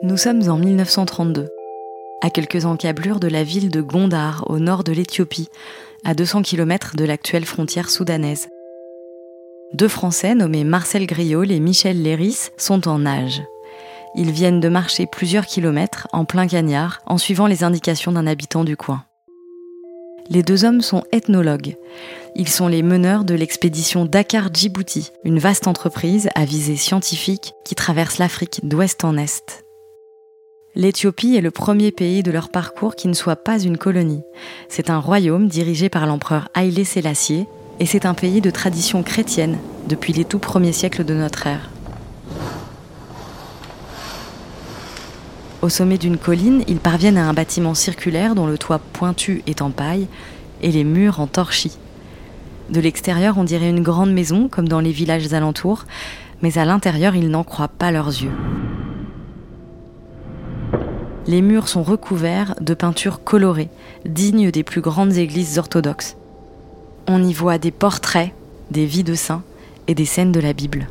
Nous sommes en 1932, à quelques encablures de la ville de Gondar, au nord de l'Éthiopie, à 200 km de l'actuelle frontière soudanaise. Deux Français nommés Marcel Griol et Michel Léris sont en nage. Ils viennent de marcher plusieurs kilomètres en plein cagnard en suivant les indications d'un habitant du coin. Les deux hommes sont ethnologues. Ils sont les meneurs de l'expédition Dakar-Djibouti, une vaste entreprise à visée scientifique qui traverse l'Afrique d'ouest en est. L'Éthiopie est le premier pays de leur parcours qui ne soit pas une colonie. C'est un royaume dirigé par l'empereur Haïlé Sélassié et c'est un pays de tradition chrétienne depuis les tout premiers siècles de notre ère. Au sommet d'une colline, ils parviennent à un bâtiment circulaire dont le toit pointu est en paille et les murs en torchis. De l'extérieur, on dirait une grande maison, comme dans les villages alentours, mais à l'intérieur, ils n'en croient pas leurs yeux. Les murs sont recouverts de peintures colorées, dignes des plus grandes églises orthodoxes. On y voit des portraits, des vies de saints et des scènes de la Bible.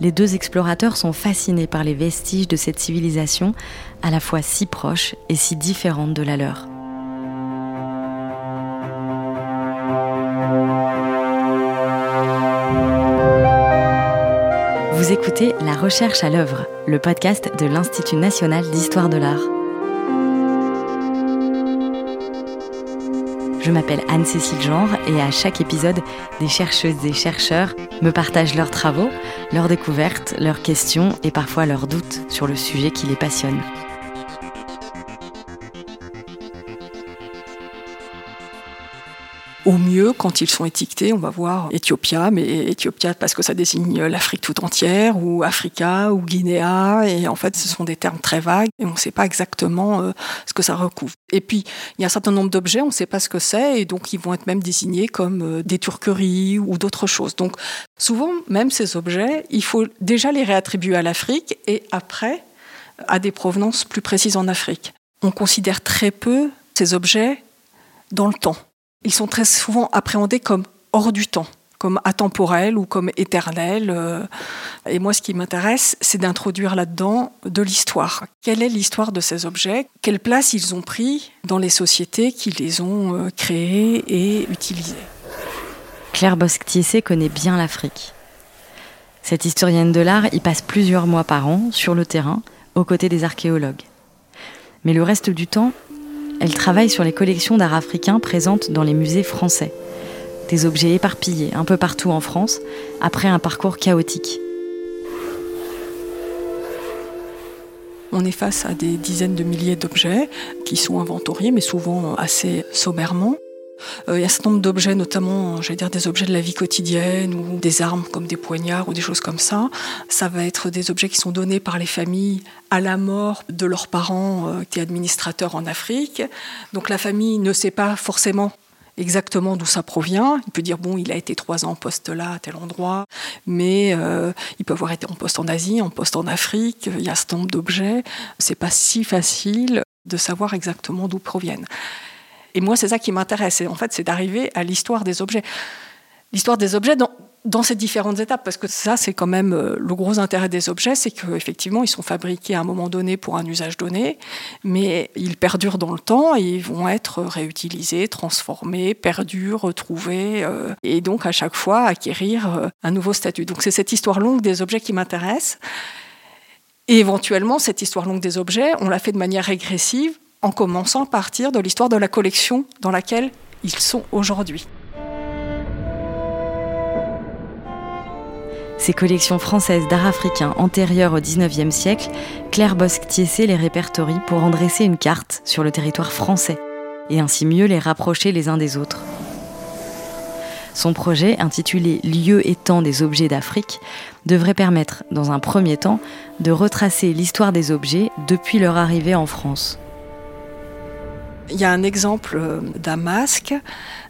Les deux explorateurs sont fascinés par les vestiges de cette civilisation à la fois si proche et si différente de la leur. Vous écoutez La Recherche à l'œuvre, le podcast de l'Institut national d'histoire de l'art. Je m'appelle Anne-Cécile Genre et à chaque épisode, des chercheuses et chercheurs me partagent leurs travaux, leurs découvertes, leurs questions et parfois leurs doutes sur le sujet qui les passionne. Au mieux, quand ils sont étiquetés, on va voir Éthiopia, mais Éthiopia parce que ça désigne l'Afrique tout entière, ou Africa, ou Guinea, et en fait ce sont des termes très vagues, et on ne sait pas exactement euh, ce que ça recouvre. Et puis, il y a un certain nombre d'objets, on ne sait pas ce que c'est, et donc ils vont être même désignés comme euh, des turqueries ou d'autres choses. Donc souvent, même ces objets, il faut déjà les réattribuer à l'Afrique, et après, à des provenances plus précises en Afrique. On considère très peu ces objets dans le temps ils sont très souvent appréhendés comme hors du temps, comme atemporels ou comme éternels. Euh. Et moi, ce qui m'intéresse, c'est d'introduire là-dedans de l'histoire. Quelle est l'histoire de ces objets? Quelle place ils ont pris dans les sociétés qui les ont euh, créés et utilisés Claire Bosc-Tiessé connaît bien l'Afrique. Cette historienne de l'art y passe plusieurs mois par an sur le terrain, aux côtés des archéologues. Mais le reste du temps, elle travaille sur les collections d'art africain présentes dans les musées français. Des objets éparpillés un peu partout en France, après un parcours chaotique. On est face à des dizaines de milliers d'objets qui sont inventoriés, mais souvent assez sommairement. Euh, il y a un certain nombre d'objets, notamment, j'allais dire des objets de la vie quotidienne ou des armes comme des poignards ou des choses comme ça. Ça va être des objets qui sont donnés par les familles à la mort de leurs parents euh, qui étaient administrateurs en Afrique. Donc la famille ne sait pas forcément exactement d'où ça provient. Il peut dire, bon, il a été trois ans en poste là, à tel endroit, mais euh, il peut avoir été en poste en Asie, en poste en Afrique, il y a ce nombre d'objets. C'est pas si facile de savoir exactement d'où proviennent. Et moi, c'est ça qui m'intéresse. En fait, c'est d'arriver à l'histoire des objets. L'histoire des objets dans, ces différentes étapes, parce que ça, c'est quand même euh, le gros intérêt des objets, c'est qu'effectivement, ils sont fabriqués à un moment donné pour un usage donné, mais ils perdurent dans le temps et ils vont être réutilisés, transformés, perdus, retrouvés, euh, et donc à chaque fois acquérir euh, un nouveau statut. Donc c'est cette histoire longue des objets qui m'intéresse. Et éventuellement, cette histoire longue des objets, on l'a fait de manière régressive en commençant à partir de l'histoire de la collection dans laquelle ils sont aujourd'hui. Ces collections françaises d'art africain antérieures au XIXe siècle, Claire Bosc-Tiessé les répertorie pour en dresser une carte sur le territoire français et ainsi mieux les rapprocher les uns des autres. Son projet, intitulé Lieux et temps des objets d'Afrique, devrait permettre, dans un premier temps, de retracer l'histoire des objets depuis leur arrivée en France. Il y a un exemple euh, d'un masque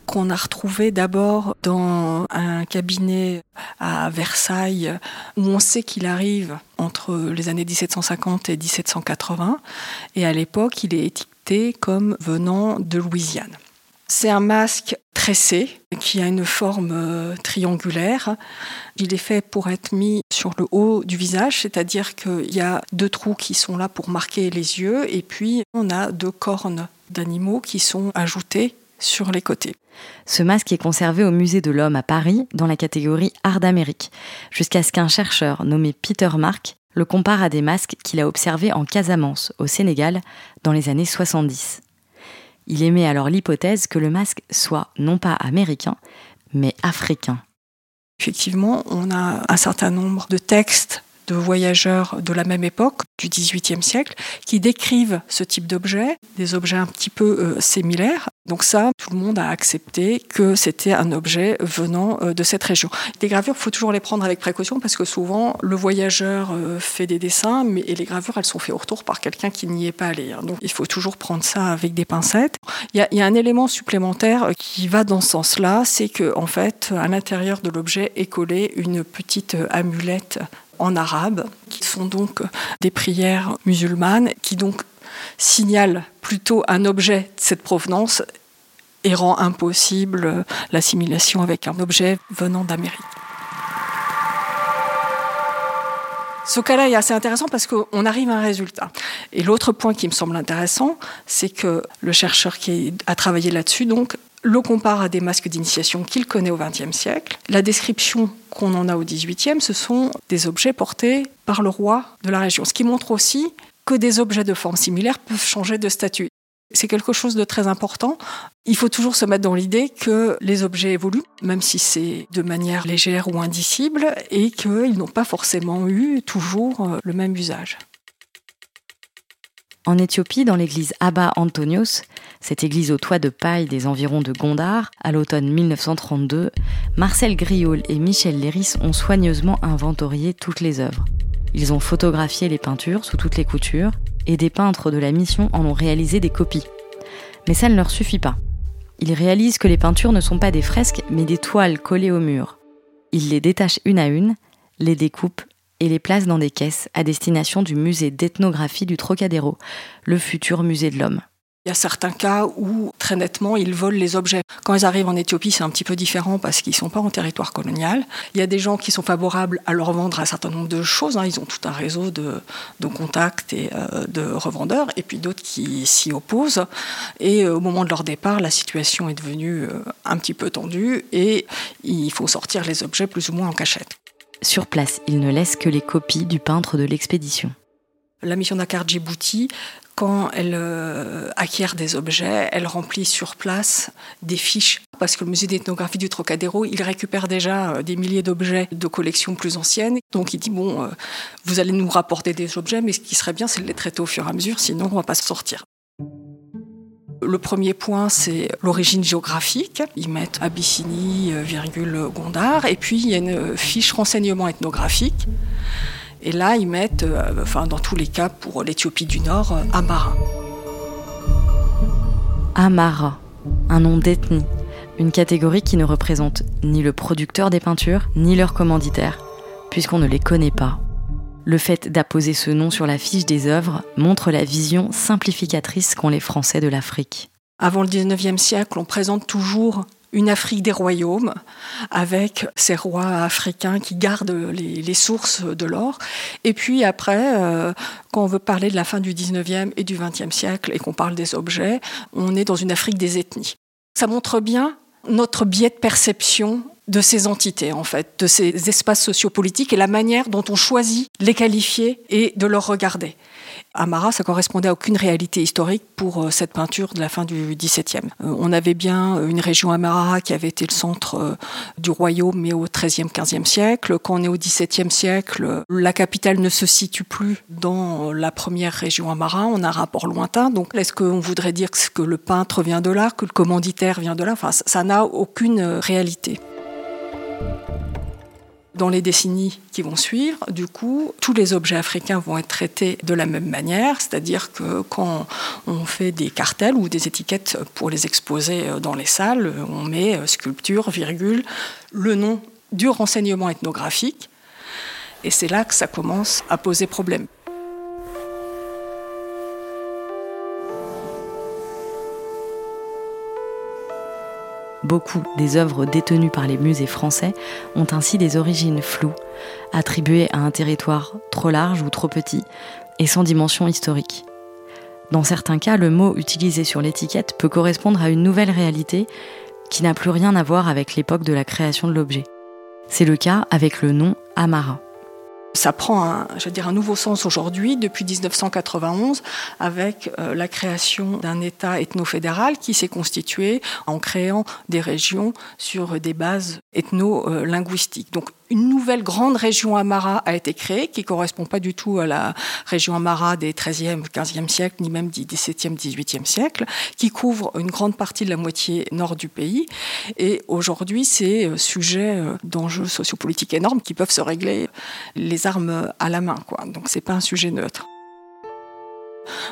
qu'on a retrouvé d'abord dans un cabinet à Versailles où on sait qu'il arrive entre les années 1750 et 1780 et à l'époque il est étiqueté comme venant de Louisiane. C'est un masque tressé qui a une forme euh, triangulaire. Il est fait pour être mis sur le haut du visage, c'est-à-dire qu'il y a deux trous qui sont là pour marquer les yeux et puis on a deux cornes d'animaux qui sont ajoutées sur les côtés. Ce masque est conservé au Musée de l'Homme à Paris dans la catégorie Art d'Amérique, jusqu'à ce qu'un chercheur nommé Peter Mark le compare à des masques qu'il a observés en Casamance, au Sénégal, dans les années 70. Il émet alors l'hypothèse que le masque soit non pas américain, mais africain. Effectivement, on a un certain nombre de textes de voyageurs de la même époque, du XVIIIe siècle, qui décrivent ce type d'objets, des objets un petit peu euh, similaires. Donc ça, tout le monde a accepté que c'était un objet venant euh, de cette région. Les gravures, il faut toujours les prendre avec précaution parce que souvent, le voyageur euh, fait des dessins, mais et les gravures, elles sont faites au retour par quelqu'un qui n'y est pas allé. Hein. Donc il faut toujours prendre ça avec des pincettes. Il y a, un élément supplémentaire qui va dans ce sens-là, c'est que en fait, à l'intérieur de l'objet est collée une petite amulette en arabe, qui sont donc des prières musulmanes, qui donc signalent plutôt un objet de cette provenance et rend impossible l'assimilation avec un objet venant d'Amérique. Ce cas-là est assez intéressant parce qu'on arrive à un résultat. Et l'autre point qui me semble intéressant, c'est que le chercheur qui a travaillé là-dessus donc le compare à des masques d'initiation qu'il connaît au XXe siècle. La description qu'on en a au XVIIIe, ce sont des objets portés par le roi de la région, ce qui montre aussi que des objets de forme similaire peuvent changer de statut. C'est quelque chose de très important. Il faut toujours se mettre dans l'idée que les objets évoluent, même si c'est de manière légère ou indicible, et qu'ils n'ont pas forcément eu toujours le même usage. En Éthiopie, dans l'église Abba Antonios, cette église au toit de paille des environs de Gondar, à l'automne 1932, Marcel Griol et Michel Léris ont soigneusement inventorié toutes les œuvres. Ils ont photographié les peintures sous toutes les coutures, et des peintres de la mission en ont réalisé des copies. Mais ça ne leur suffit pas. Ils réalisent que les peintures ne sont pas des fresques, mais des toiles collées au mur. Ils les détachent une à une, les découpent et les place dans des caisses à destination du musée d'ethnographie du Trocadéro, le futur musée de l'homme. Il y a certains cas où, très nettement, ils volent les objets. Quand ils arrivent en Éthiopie, c'est un petit peu différent parce qu'ils ne sont pas en territoire colonial. Il y a des gens qui sont favorables à leur vendre un certain nombre de choses. Hein. Ils ont tout un réseau de, contacts et euh, de revendeurs. Et puis d'autres qui s'y opposent. Et euh, au moment de leur départ, la situation est devenue euh, un petit peu tendue et il faut sortir les objets plus ou moins en cachette. Sur place, il ne laisse que les copies du peintre de l'expédition. La mission Dakar Djibouti, quand elle euh, acquiert des objets, elle remplit sur place des fiches. Parce que le musée d'ethnographie du Trocadéro, il récupère déjà euh, des milliers d'objets de collections plus anciennes. Donc il dit, bon, euh, vous allez nous rapporter des objets, mais ce qui serait bien, c'est de les traiter au fur et à mesure, sinon on ne va pas sortir. Le premier point, c'est l'origine géographique. Ils mettent Abyssinie, euh, virgule Gondar. Et puis, il y a une fiche renseignement ethnographique. Et là, ils mettent, euh, enfin, dans tous les cas, pour l'Éthiopie du Nord, euh, Amara. Amara, un nom d'ethnie. Une catégorie qui ne représente ni le producteur des peintures, ni leur commanditaire, puisqu'on ne les connaît pas. Le fait d'apposer ce nom sur la fiche des œuvres montre la vision simplificatrice qu'ont les Français de l'Afrique. Avant le 19e siècle, on présente toujours une Afrique des royaumes, avec ces rois africains qui gardent les, sources de l'or. Et puis après, euh, quand on veut parler de la fin du 19e et du 20e siècle et qu'on parle des objets, on est dans une Afrique des ethnies. Ça montre bien notre biais de perception de ces entités, en fait, de ces espaces sociopolitiques et la manière dont on choisit les qualifier et de leur regarder. Amara, ça correspondait à aucune réalité historique pour euh, cette peinture de la fin du XVIIe. Euh, on avait bien euh, une région Amara qui avait été le centre du royaume, mais au XIIIe, XVe siècle. Quand on est au XVIIe siècle, la capitale ne se situe plus dans la première région Amara. On a un rapport lointain. Donc, est-ce qu'on voudrait dire que le peintre vient de là, que le commanditaire vient de là? Enfin, ça n'a aucune réalité. Dans les décennies qui vont suivre, du coup, tous les objets africains vont être traités de la même manière, c'est-à-dire que quand on fait des cartels ou des étiquettes pour les exposer dans les salles, on met sculpture, virgule, le nom du renseignement ethnographique, et c'est là que ça commence à poser problème. Beaucoup des œuvres détenues par les musées français ont ainsi des origines floues, attribuées à un territoire trop large ou trop petit et sans dimension historique. Dans certains cas, le mot utilisé sur l'étiquette peut correspondre à une nouvelle réalité qui n'a plus rien à voir avec l'époque de la création de l'objet. C'est le cas avec le nom Amara. Ça prend un, je veux dire, un nouveau sens aujourd'hui, depuis 1991, avec euh, la création d'un État ethno-fédéral qui s'est constitué en créant des régions sur des bases ethno-linguistiques. Donc une nouvelle grande région Amara a été créée, qui correspond pas du tout à la région Amara des 13e, 15e siècle, ni même des 17e, 18e siècle, qui couvre une grande partie de la moitié nord du pays. Et aujourd'hui, c'est euh, sujet euh, d'enjeux sociopolitiques énormes qui peuvent se régler les armes à la main. Quoi. Donc c'est pas un sujet neutre.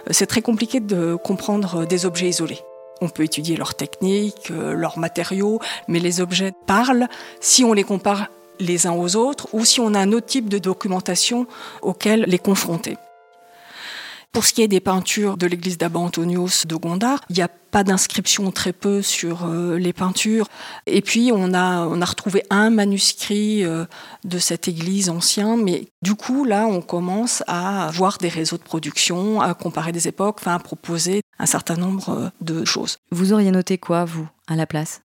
Euh, c'est très compliqué de comprendre des objets isolés. On peut étudier leurs techniques, leurs matériaux, mais les objets parlent si on les compare les uns aux autres ou si on a un autre type de documentation auquel les confronter. Pour ce qui est des peintures de l'église d'Abba Antonios de Gondar, il n'y a pas d'inscription très peu sur euh, les peintures. Et puis on a, on a retrouvé un manuscrit euh, de cette église ancien, mais du coup là on commence à voir des réseaux de production, à comparer des époques, enfin à proposer un certain nombre euh, de choses. Vous auriez noté quoi, vous, à la place?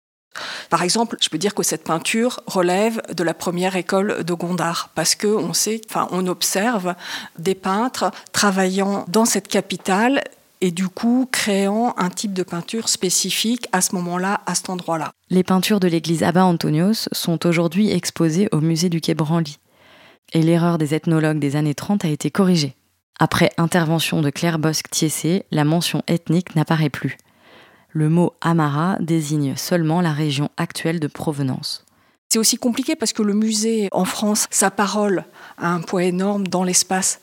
Par exemple, je peux dire que cette peinture relève de la première école de Gondar parce que on observe des peintres travaillant dans cette capitale et du coup créant un type de peinture spécifique à ce moment-là, à cet endroit-là. Les peintures de l'église Abba Antonios sont aujourd'hui exposées au musée du Quai Branly. Et l'erreur des ethnologues des années 30 a été corrigée. Après intervention de Claire Bosque-Thiessé, la mention ethnique n'apparaît plus le mot Amara désigne seulement la région actuelle de provenance. C'est aussi compliqué parce que le musée en France, sa parole a un poids énorme dans l'espace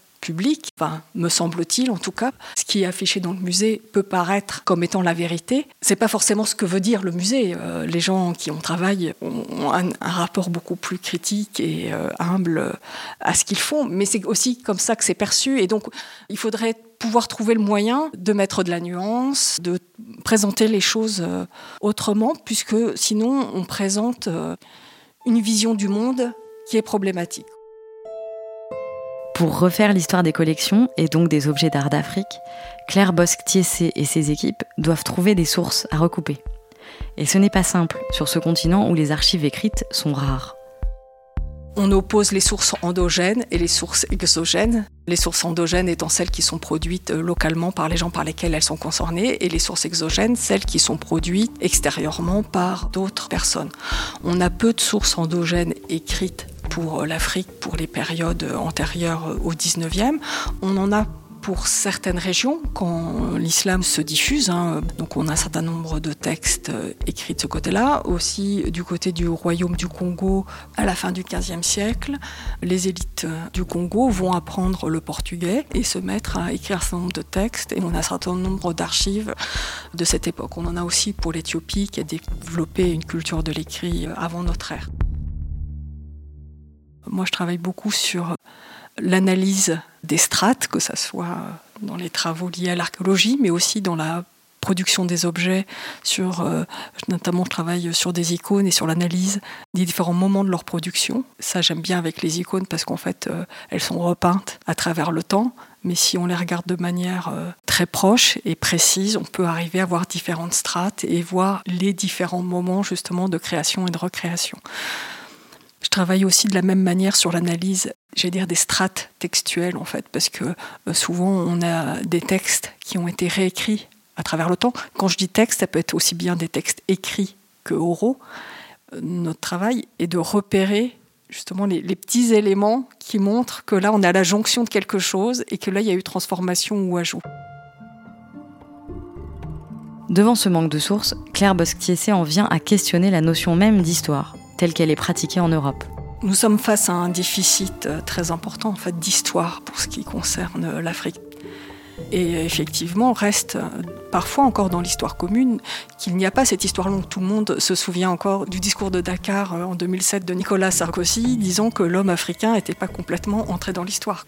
enfin, me semble-t-il en tout cas. Ce qui est affiché dans le musée peut paraître comme étant la vérité. C'est pas forcément ce que veut dire le musée. Euh, les gens qui en travaillent ont un, rapport beaucoup plus critique et euh, humble à ce qu'ils font, mais c'est aussi comme ça que c'est perçu. Et donc, il faudrait pouvoir trouver le moyen de mettre de la nuance, de présenter les choses euh, autrement, puisque sinon on présente une vision du monde qui est problématique. Pour refaire l'histoire des collections et donc des objets d'art d'Afrique, Claire Bosque-Thiessé et ses équipes doivent trouver des sources à recouper. Et ce n'est pas simple sur ce continent où les archives écrites sont rares. On oppose les sources endogènes et les sources exogènes. Les sources endogènes étant celles qui sont produites euh, localement par les gens par lesquels elles sont concernées et les sources exogènes, celles qui sont produites extérieurement par d'autres personnes. On a peu de sources endogènes écrites pour l'Afrique pour les périodes antérieures au 19e. On en a pour certaines régions quand l'islam se diffuse. Hein. donc on a un certain nombre de textes écrits de ce côté-là. Aussi du côté du royaume du Congo à la fin du XVe siècle, les élites du Congo vont apprendre le portugais et se mettre à écrire un certain nombre de textes. Et on a un certain nombre d'archives de cette époque. On en a aussi pour l'Éthiopie qui a développé une culture de l'écrit avant notre ère. Moi, je travaille beaucoup sur l'analyse des strates, que ce soit dans les travaux liés à l'archéologie, mais aussi dans la production des objets, sur, euh, notamment je travaille sur des icônes et sur l'analyse des différents moments de leur production. Ça j'aime bien avec les icônes parce qu'en fait euh, elles sont repeintes à travers le temps, mais si on les regarde de manière euh, très proche et précise, on peut arriver à voir différentes strates et voir les différents moments justement de création et de recréation. Je travaille aussi de la même manière sur l'analyse, j'allais dire, des strates textuelles, en fait, parce que euh, souvent, on a des textes qui ont été réécrits à travers le temps. Quand je dis texte, ça peut être aussi bien des textes écrits que oraux. Euh, notre travail est de repérer justement les, petits éléments qui montrent que là, on à la jonction de quelque chose et que là, il y a eu transformation ou ajout. Devant ce manque de sources, Claire Bosquier en vient à questionner la notion même d'histoire telle qu'elle est pratiquée en Europe. Nous sommes face à un déficit euh, très important en fait, d'histoire pour ce qui concerne euh, l'Afrique. Et effectivement, reste euh, parfois encore dans l'histoire commune qu'il n'y a pas cette histoire longue. Tout le monde se souvient encore du discours de Dakar en 2007 de Nicolas Sarkozy disant que l'homme africain n'était pas complètement entré dans l'histoire.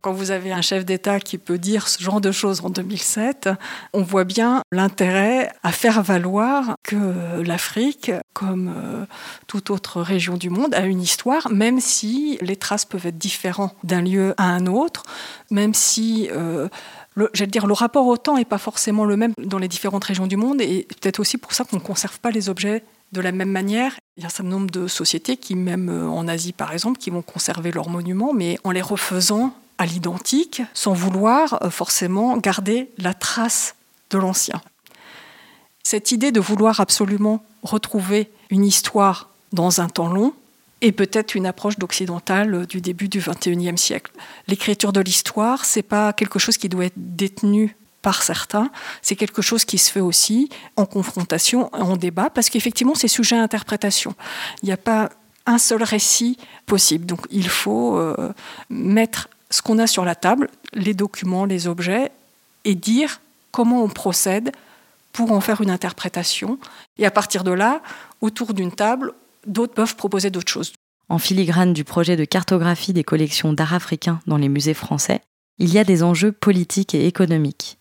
Quand vous avez un chef d'État qui peut dire ce genre de choses en 2007, on voit bien l'intérêt à faire valoir que l'Afrique, comme euh, toute autre région du monde, a une histoire, même si les traces peuvent être différentes d'un lieu à un autre, même si... Euh, le, dire, le rapport au temps n'est pas forcément le même dans les différentes régions du monde, et peut-être aussi pour ça qu'on ne conserve pas les objets de la même manière. Il y a un certain nombre de sociétés qui, même euh, en Asie par exemple, qui vont conserver leurs monuments, mais en les refaisant à l'identique, sans vouloir euh, forcément garder la trace de l'ancien. Cette idée de vouloir absolument retrouver une histoire dans un temps long est peut-être une approche d'occidental euh, du début du XXIe siècle. L'écriture de l'histoire, c'est pas quelque chose qui doit être détenu par certains, c'est quelque chose qui se fait aussi en confrontation, en débat, parce qu'effectivement, c'est sujet à interprétation. Il n'y a pas un seul récit possible. Donc il faut euh, mettre ce qu'on a sur la table, les documents, les objets, et dire comment on procède pour en faire une interprétation. Et à partir de là, autour d'une table, d'autres peuvent proposer d'autres choses. En filigrane du projet de cartographie des collections d'art africain dans les musées français, il y a des enjeux politiques et économiques.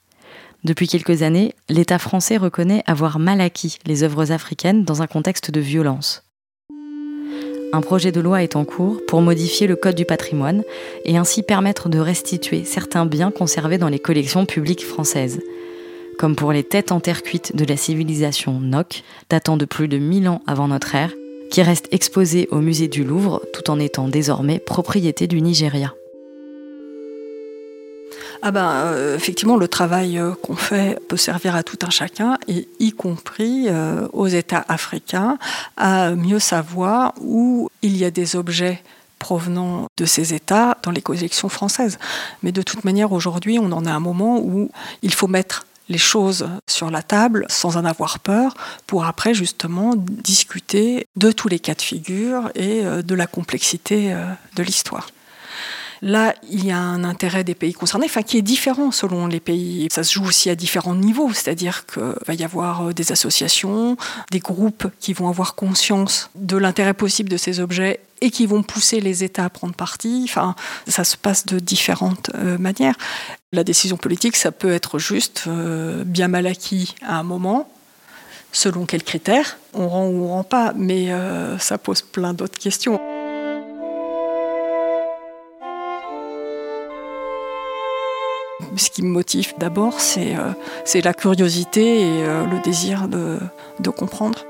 Depuis quelques années, l'État français reconnaît avoir mal acquis les œuvres africaines dans un contexte de violence un projet de loi est en cours pour modifier le Code du patrimoine et ainsi permettre de restituer certains biens conservés dans les collections publiques françaises, comme pour les têtes en terre cuite de la civilisation Nok, datant de plus de 1000 ans avant notre ère, qui restent exposées au musée du Louvre tout en étant désormais propriété du Nigeria. Ah ben, euh, effectivement, le travail euh, qu'on fait peut servir à tout un chacun, et y compris euh, aux États africains, à mieux savoir où il y a des objets provenant de ces États dans les collections françaises. Mais de toute manière, aujourd'hui, on en a un moment où il faut mettre les choses sur la table sans en avoir peur pour après justement discuter de tous les cas de figure et de la complexité de l'histoire. Là, il y a un intérêt des pays concernés, enfin qui est différent selon les pays. Ça se joue aussi à différents niveaux, c'est-à-dire qu'il va y avoir euh, des associations, des groupes qui vont avoir conscience de l'intérêt possible de ces objets et qui vont pousser les États à prendre parti. Enfin, ça se passe de différentes euh, manières. La décision politique, ça peut être juste euh, bien mal acquis à un moment, selon quels critères on rend ou on rend pas, mais ça pose plein d'autres questions. Ce qui me motive d'abord, c'est euh, la curiosité et euh, le désir de, comprendre.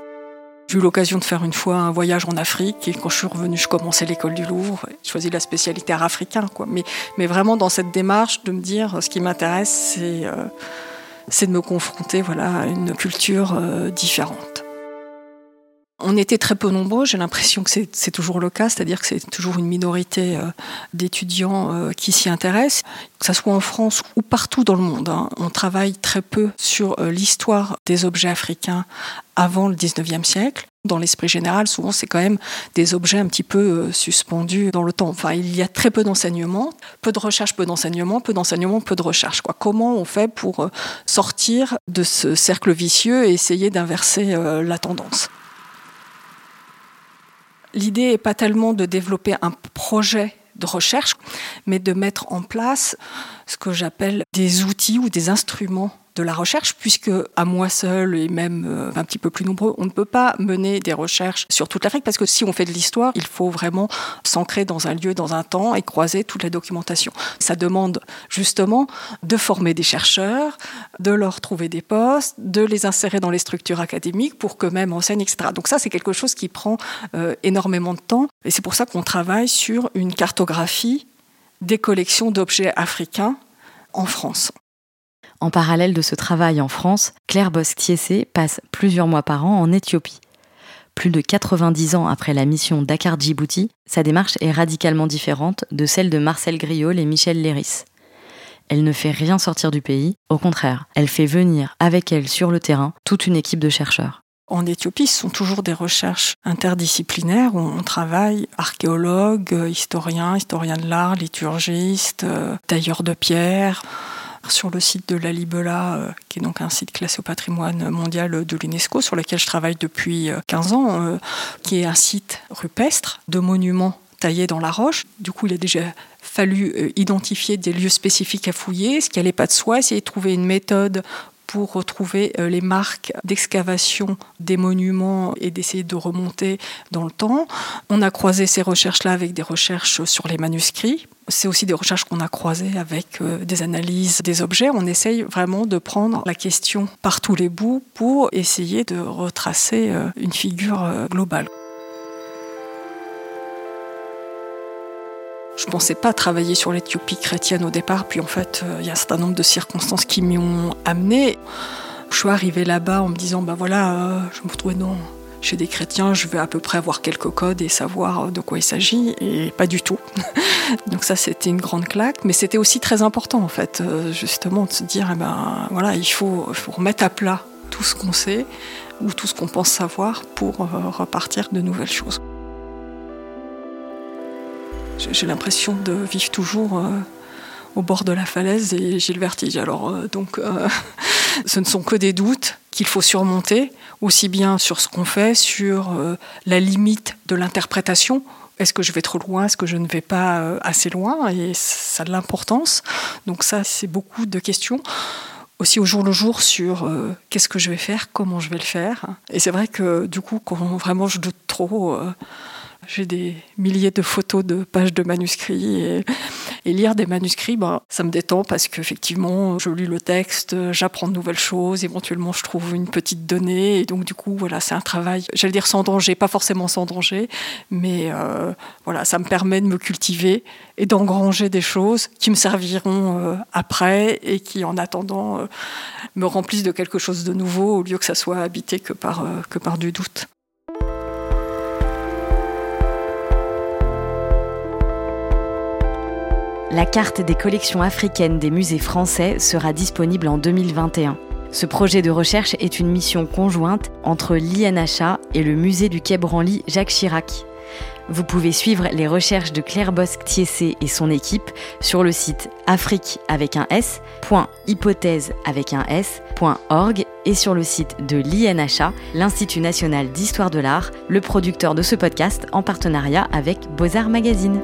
J'ai eu l'occasion de faire une fois un voyage en Afrique et quand je suis revenue, je commençais l'école du Louvre. J'ai choisi la spécialité art africain. Mais, vraiment dans cette démarche de me dire ce qui m'intéresse, c'est euh, de me confronter à une culture différente. On était très peu nombreux, j'ai l'impression que c'est toujours le cas, c'est-à-dire que c'est toujours une minorité euh, d'étudiants euh, qui s'y intéressent, que ce soit en France ou partout dans le monde. Hein. On travaille très peu sur euh, l'histoire des objets africains avant le 19e siècle. Dans l'esprit général, souvent, c'est quand même des objets un petit peu suspendus dans le temps. Enfin, il y a très peu d'enseignement, peu de recherche, peu d'enseignement, peu d'enseignement, peu de recherche. Comment on fait pour sortir de ce cercle vicieux et essayer d'inverser la tendance? L'idée n'est pas tellement de développer un projet de recherche, mais de mettre en place ce que j'appelle des outils ou des instruments la recherche, puisque à moi seul et même euh, un petit peu plus nombreux, on ne peut pas mener des recherches sur toute l'Afrique, parce que si on fait de l'histoire, il faut vraiment s'ancrer dans un lieu, dans un temps et croiser toute la documentation. Ça demande justement de former des chercheurs, de leur trouver des postes, de les insérer dans les structures académiques pour qu'eux-mêmes enseignent, etc. Donc ça, c'est quelque chose qui prend euh, énormément de temps, et c'est pour ça qu'on travaille sur une cartographie des collections d'objets africains en France. En parallèle de ce travail en France, Claire Bosque-Thiessé passe plusieurs mois par an en Éthiopie. Plus de 90 ans après la mission Dakar-Djibouti, sa démarche est radicalement différente de celle de Marcel Griol et Michel Léris. Elle ne fait rien sortir du pays, au contraire, elle fait venir avec elle sur le terrain toute une équipe de chercheurs. En Éthiopie, ce sont toujours des recherches interdisciplinaires où on travaille archéologues, historiens, historiens de l'art, liturgistes, euh, tailleurs de pierre sur le site de la Libella, euh, qui est donc un site classé au patrimoine mondial de l'UNESCO, sur lequel je travaille depuis 15 euh, ans, euh, qui est un site rupestre de monuments taillés dans la roche. Du coup, il est déjà fallu identifier des lieux spécifiques à fouiller, ce qui n'allait pas de soi, essayer de trouver une méthode pour retrouver euh, les marques d'excavation des monuments et d'essayer de remonter dans le temps. On a croisé ces recherches-là avec des recherches sur les manuscrits. C'est aussi des recherches qu'on a croisées avec euh, des analyses des objets. On essaye vraiment de prendre la question par tous les bouts pour essayer de retracer euh, une figure globale. Je ne pensais pas travailler sur l'Éthiopie chrétienne au départ, puis en fait, euh, il y a un certain nombre de circonstances qui m'y ont amené. Je suis arrivée là-bas en me disant, ben voilà, euh, je me retrouvais non, chez des chrétiens, je vais à peu près avoir quelques codes et savoir de quoi il s'agit, et pas du tout. Donc ça, c'était une grande claque, mais c'était aussi très important en fait, euh, justement, de se dire, eh ben voilà, il faut, faut remettre à plat tout ce qu'on sait ou tout ce qu'on pense savoir pour repartir de nouvelles choses. J'ai l'impression de vivre toujours euh, au bord de la falaise et j'ai le vertige. Alors, euh, donc, euh, ce ne sont que des doutes qu'il faut surmonter, aussi bien sur ce qu'on fait, sur la limite de l'interprétation. Est-ce que je vais trop loin? Est-ce que je ne vais pas assez loin? Et ça a de l'importance. Donc ça, c'est beaucoup de questions aussi au jour le jour sur qu'est-ce que je vais faire, comment je vais le faire? Et c'est vrai que du coup, quand vraiment je doute trop, j'ai des milliers de photos de pages de manuscrits et, lire des manuscrits, bah, ça me détend parce qu'effectivement, je lis le texte, j'apprends de nouvelles choses, éventuellement je trouve une petite donnée et donc du coup, voilà, c'est un travail, j'allais dire sans danger, pas forcément sans danger, mais euh, voilà, ça me permet de me cultiver et d'engranger des choses qui me serviront euh, après et qui, en attendant, euh, me remplissent de quelque chose de nouveau au lieu que ça soit habité que par, que par du doute. La carte des collections africaines des musées français sera disponible en 2021. Ce projet de recherche est une mission conjointe entre l'INHA et le musée du Quai Branly Jacques Chirac. Vous pouvez suivre les recherches de Claire Bosque-Thiessé et son équipe sur le site afrique avec un s, hypothèse avec un s, org et sur le site de l'INHA, l'Institut national d'histoire de l'art, le producteur de ce podcast en partenariat avec Beaux-Arts Magazine.